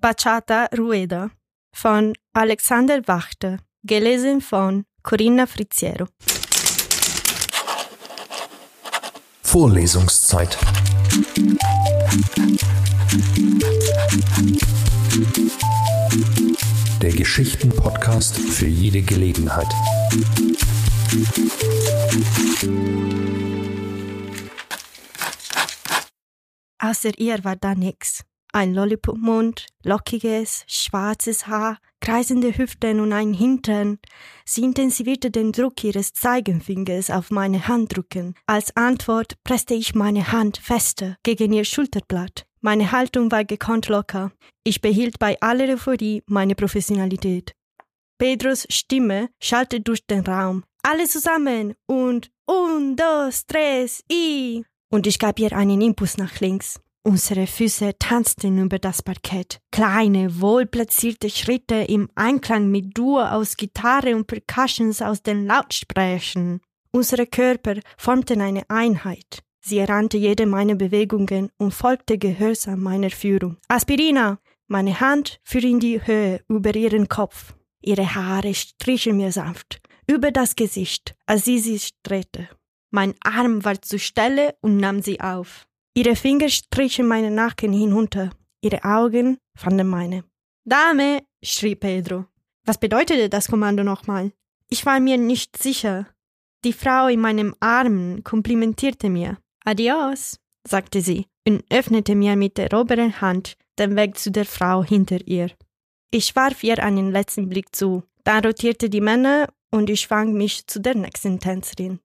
Bachata Rueda von Alexander Wachter, gelesen von Corinna Friziero. Vorlesungszeit. Der Geschichten-Podcast für jede Gelegenheit. Außer ihr war da nix. Ein Lollipopmund, lockiges, schwarzes Haar, kreisende Hüften und ein Hintern. Sie intensivierte den Druck ihres Zeigenfingers auf meine Hand drücken. Als Antwort presste ich meine Hand fester gegen ihr Schulterblatt. Meine Haltung war gekonnt locker. Ich behielt bei aller Euphorie meine Professionalität. Pedros Stimme schallte durch den Raum. Alle zusammen und un, dos, tres, y. Und ich gab ihr einen Impuls nach links. Unsere Füße tanzten über das Parkett. Kleine, wohlplatzierte Schritte im Einklang mit Dur aus Gitarre und Percussions aus den Lautsprechern. Unsere Körper formten eine Einheit. Sie errannte jede meiner Bewegungen und folgte gehorsam meiner Führung. Aspirina! Meine Hand fuhr in die Höhe über ihren Kopf. Ihre Haare strichen mir sanft über das Gesicht, als sie sich drehte. Mein Arm war zur Stelle und nahm sie auf. Ihre Finger strichen meinen Nacken hinunter. Ihre Augen fanden meine. Dame, schrie Pedro. Was bedeutete das Kommando nochmal? Ich war mir nicht sicher. Die Frau in meinem Arm komplimentierte mir. Adios, sagte sie und öffnete mir mit der oberen Hand den Weg zu der Frau hinter ihr. Ich warf ihr einen letzten Blick zu. Dann rotierte die Männer und ich schwang mich zu der nächsten Tänzerin.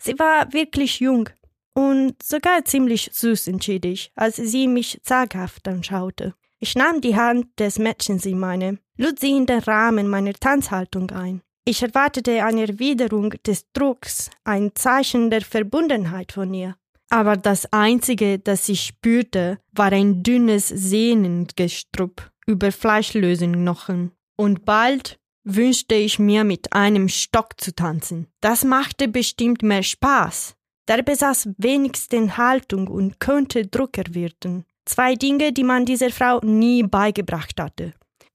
Sie war wirklich jung, und sogar ziemlich süß entschied ich, als sie mich zaghaft anschaute. Ich nahm die Hand des Mädchens in meine, lud sie in den Rahmen meiner Tanzhaltung ein. Ich erwartete eine Erwiderung des Drucks, ein Zeichen der Verbundenheit von ihr. Aber das Einzige, das ich spürte, war ein dünnes Sehnengestrupp über fleischlösen Knochen. Und bald wünschte ich mir mit einem Stock zu tanzen. Das machte bestimmt mehr Spaß. Der besaß wenigstens Haltung und könnte Drucker werden. Zwei Dinge, die man dieser Frau nie beigebracht hatte.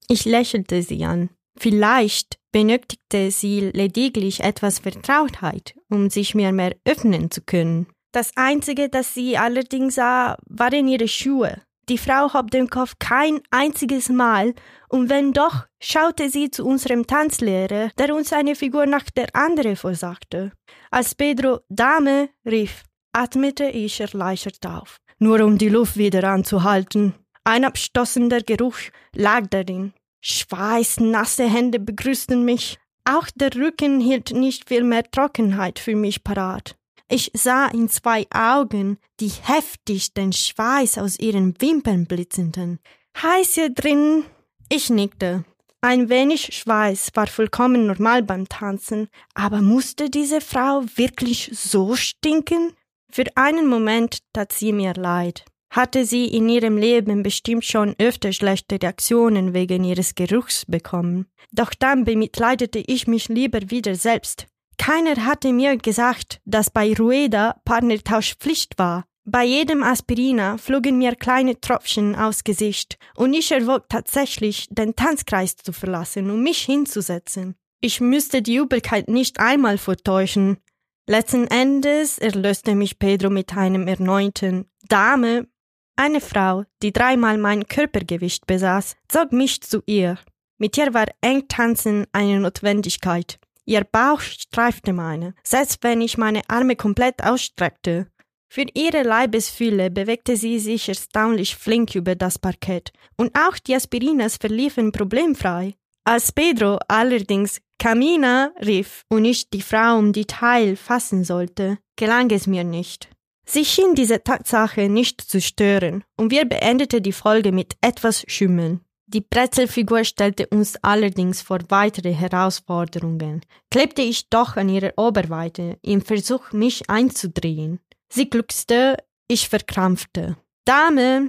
Ich lächelte sie an. Vielleicht benötigte sie lediglich etwas Vertrautheit, um sich mir mehr öffnen zu können. Das Einzige, das sie allerdings sah, waren ihre Schuhe. Die Frau hob den Kopf kein einziges Mal, und wenn doch, schaute sie zu unserem Tanzlehrer, der uns eine Figur nach der anderen vorsagte. Als Pedro Dame rief, atmete ich erleichtert auf, nur um die Luft wieder anzuhalten. Ein abstoßender Geruch lag darin. Schweißnasse Hände begrüßten mich. Auch der Rücken hielt nicht viel mehr Trockenheit für mich parat. Ich sah in zwei Augen, die heftig den Schweiß aus ihren Wimpern blitzenden. Heiß hier drin? Ich nickte. Ein wenig Schweiß war vollkommen normal beim Tanzen, aber musste diese Frau wirklich so stinken? Für einen Moment tat sie mir leid. Hatte sie in ihrem Leben bestimmt schon öfter schlechte Reaktionen wegen ihres Geruchs bekommen. Doch dann bemitleidete ich mich lieber wieder selbst. Keiner hatte mir gesagt, dass bei Rueda Partnertausch Pflicht war. Bei jedem Aspirina flogen mir kleine Tropfen aufs Gesicht und ich erwog tatsächlich, den Tanzkreis zu verlassen und mich hinzusetzen. Ich müsste die Übelkeit nicht einmal vortäuschen. Letzten Endes erlöste mich Pedro mit einem erneuten Dame. Eine Frau, die dreimal mein Körpergewicht besaß, zog mich zu ihr. Mit ihr war eng tanzen eine Notwendigkeit. Ihr Bauch streifte meine, selbst wenn ich meine Arme komplett ausstreckte. Für ihre Leibesfülle bewegte sie sich erstaunlich flink über das Parkett, und auch die Aspirinas verliefen problemfrei. Als Pedro allerdings Camina rief und ich die Frau um die Teil fassen sollte, gelang es mir nicht. Sie schien diese Tatsache nicht zu stören, und wir beendeten die Folge mit etwas Schümmeln. Die Brezelfigur stellte uns allerdings vor weitere Herausforderungen. Klebte ich doch an ihrer Oberweite im Versuch, mich einzudrehen. Sie gluckste, ich verkrampfte. Dame,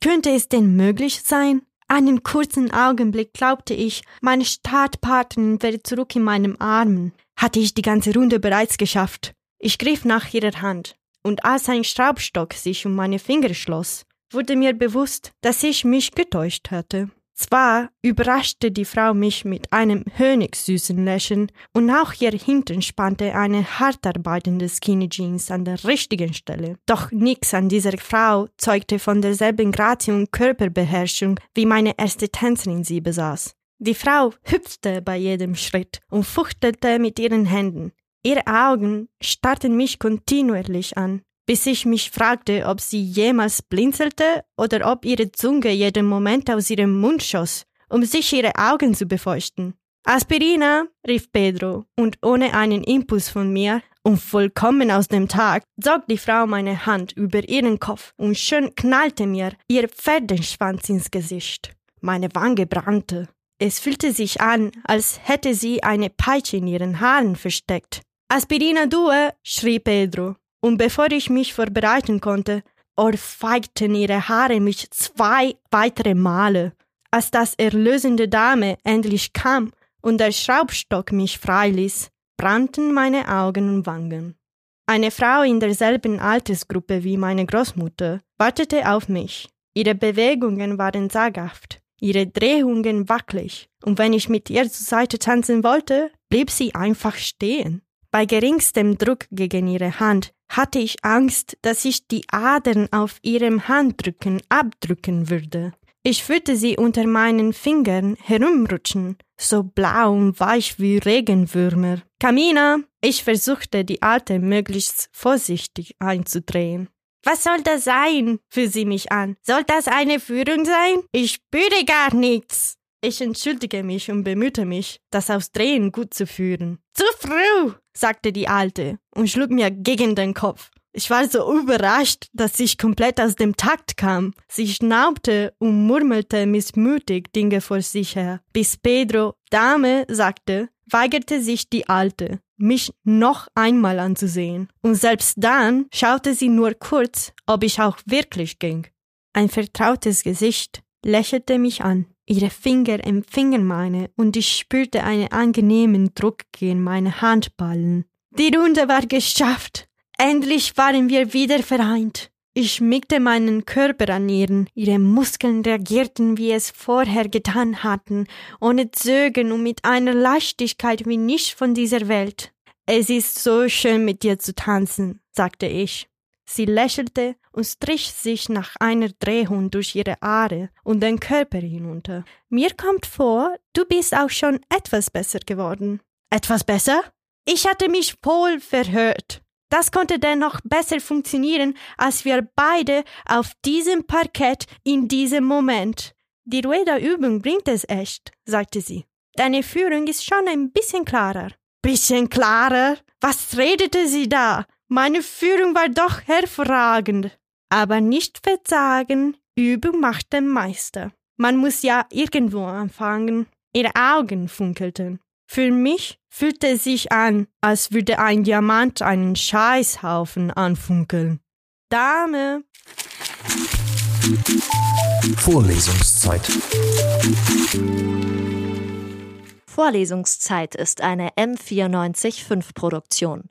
könnte es denn möglich sein? Einen kurzen Augenblick glaubte ich, meine Startpartnerin wäre zurück in meinem Armen. Hatte ich die ganze Runde bereits geschafft. Ich griff nach ihrer Hand, und als ein Schraubstock sich um meine Finger schloss, wurde mir bewusst, dass ich mich getäuscht hatte. Zwar überraschte die Frau mich mit einem honigsüßen Lächeln und auch hier hinten spannte eine hart arbeitende Skinny Jeans an der richtigen Stelle. Doch nix an dieser Frau zeugte von derselben Grazie und Körperbeherrschung, wie meine erste Tänzerin sie besaß. Die Frau hüpfte bei jedem Schritt und fuchtelte mit ihren Händen. Ihre Augen starrten mich kontinuierlich an bis ich mich fragte, ob sie jemals blinzelte oder ob ihre Zunge jeden Moment aus ihrem Mund schoss, um sich ihre Augen zu befeuchten. Aspirina, rief Pedro, und ohne einen Impuls von mir und vollkommen aus dem Tag, zog die Frau meine Hand über ihren Kopf und schön knallte mir ihr Pferdenschwanz ins Gesicht. Meine Wange brannte. Es fühlte sich an, als hätte sie eine Peitsche in ihren Haaren versteckt. Aspirina due, schrie Pedro, und bevor ich mich vorbereiten konnte, ohrfeigten ihre Haare mich zwei weitere Male. Als das erlösende Dame endlich kam und der Schraubstock mich freiließ, brannten meine Augen und Wangen. Eine Frau in derselben Altersgruppe wie meine Großmutter wartete auf mich. Ihre Bewegungen waren zaghaft, ihre Drehungen wackelig, und wenn ich mit ihr zur Seite tanzen wollte, blieb sie einfach stehen. Bei geringstem Druck gegen ihre Hand hatte ich Angst, dass ich die Adern auf ihrem Handrücken abdrücken würde. Ich fühlte sie unter meinen Fingern herumrutschen, so blau und weich wie Regenwürmer. Kamina! Ich versuchte, die Alte möglichst vorsichtig einzudrehen. Was soll das sein? fuhr sie mich an. Soll das eine Führung sein? Ich spüre gar nichts. Ich entschuldige mich und bemühte mich, das Ausdrehen gut zu führen. Zu früh, sagte die Alte und schlug mir gegen den Kopf. Ich war so überrascht, dass ich komplett aus dem Takt kam. Sie schnaubte und murmelte missmütig Dinge vor sich her. Bis Pedro Dame sagte, weigerte sich die Alte, mich noch einmal anzusehen. Und selbst dann schaute sie nur kurz, ob ich auch wirklich ging. Ein vertrautes Gesicht lächelte mich an. Ihre Finger empfingen meine und ich spürte einen angenehmen Druck gegen meine Handballen. Die Runde war geschafft. Endlich waren wir wieder vereint. Ich schmiegte meinen Körper an ihren, ihre Muskeln reagierten, wie es vorher getan hatten, ohne Zögern und mit einer Leichtigkeit wie nicht von dieser Welt. Es ist so schön mit dir zu tanzen, sagte ich. Sie lächelte und strich sich nach einer Drehung durch ihre Haare und den Körper hinunter. Mir kommt vor, du bist auch schon etwas besser geworden. Etwas besser? Ich hatte mich wohl verhört. Das konnte dennoch besser funktionieren, als wir beide auf diesem Parkett in diesem Moment. Die Rueda-Übung bringt es echt, sagte sie. Deine Führung ist schon ein bisschen klarer. Bisschen klarer? Was redete sie da? Meine Führung war doch hervorragend. Aber nicht verzagen, Übung macht den Meister. Man muss ja irgendwo anfangen. Ihre Augen funkelten. Für mich fühlte es sich an, als würde ein Diamant einen Scheißhaufen anfunkeln. Dame. Vorlesungszeit. Vorlesungszeit ist eine M945 Produktion.